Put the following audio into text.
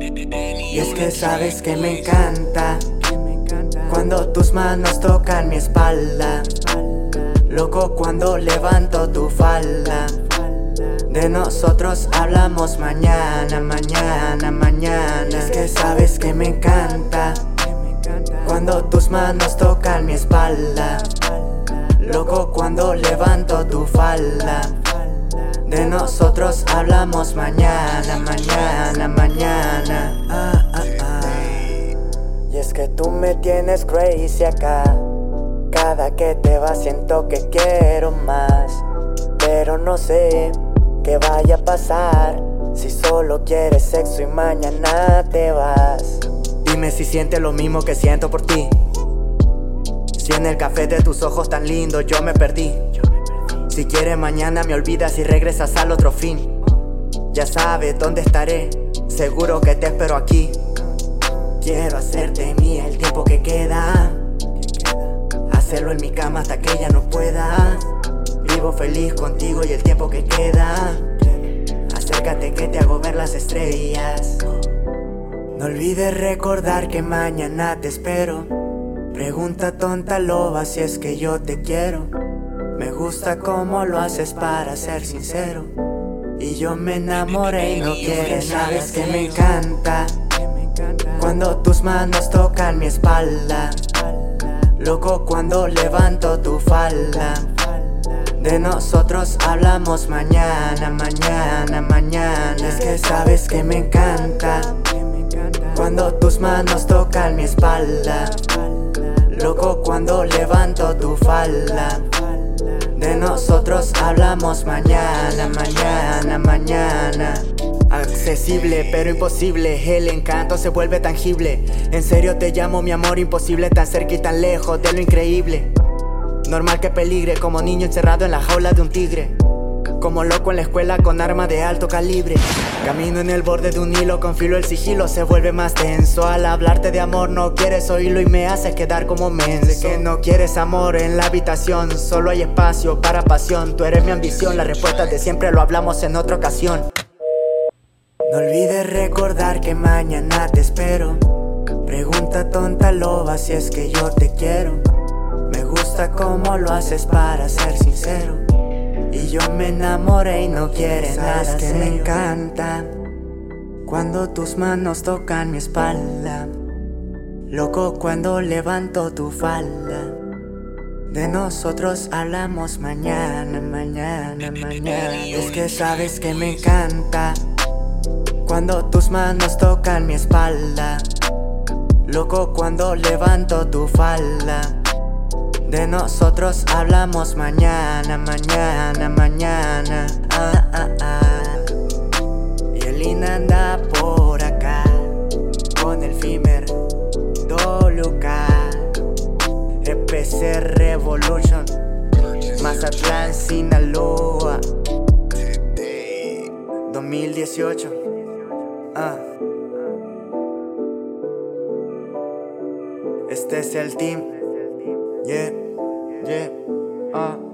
Y es que sabes que me encanta cuando tus manos tocan mi espalda. Loco cuando levanto tu falda. De nosotros hablamos mañana, mañana, mañana. Es que sabes que me encanta cuando tus manos tocan mi espalda. Loco cuando levanto tu falda. De nosotros hablamos mañana, mañana, mañana. Ah, ah, ah. Y es que tú me tienes crazy acá. Cada que te vas siento que quiero más. Pero no sé qué vaya a pasar. Si solo quieres sexo y mañana te vas. Dime si sientes lo mismo que siento por ti. Si en el café de tus ojos tan lindo yo me perdí. Si quieres mañana me olvidas y regresas al otro fin. Ya sabes dónde estaré, seguro que te espero aquí. Quiero hacerte mía el tiempo que queda. Hacerlo en mi cama hasta que ya no pueda. Vivo feliz contigo y el tiempo que queda. Acércate que te hago ver las estrellas. No olvides recordar que mañana te espero. Pregunta tonta loba si es que yo te quiero. Me gusta cómo lo haces para ser sincero. Y yo me enamoré y no quieres, sabes que me encanta. Cuando tus manos tocan mi espalda. Loco cuando levanto tu falda. De nosotros hablamos mañana, mañana, mañana. Es que sabes que me encanta. Cuando tus manos tocan mi espalda. Loco cuando levanto tu falda. De nosotros hablamos mañana, mañana, mañana. Accesible pero imposible, el encanto se vuelve tangible. En serio te llamo mi amor imposible, tan cerca y tan lejos de lo increíble. Normal que peligre como niño encerrado en la jaula de un tigre. Como loco en la escuela con arma de alto calibre. Camino en el borde de un hilo, con filo el sigilo se vuelve más tenso. Al hablarte de amor no quieres oírlo y me haces quedar como menso. Que no quieres amor en la habitación, solo hay espacio para pasión. Tú eres mi ambición, la respuesta de siempre lo hablamos en otra ocasión. No olvides recordar que mañana te espero. Pregunta tonta loba si es que yo te quiero. Me gusta cómo lo haces para ser sincero. Y yo me enamoré y no quieres nada que me encanta. Cuando tus manos tocan mi espalda. Loco cuando levanto tu falda. De nosotros hablamos mañana, mañana, mañana. Es que sabes que me encanta. Cuando tus manos tocan mi espalda. Loco cuando levanto tu falda de nosotros hablamos mañana, mañana, mañana. Ah, ah, ah. Y el Ina anda por acá con el Fimer Doluca. EPC Revolution. Mazatlán, Sinaloa. 2018. Ah. Este es el team. Yeah. Yeah, uh.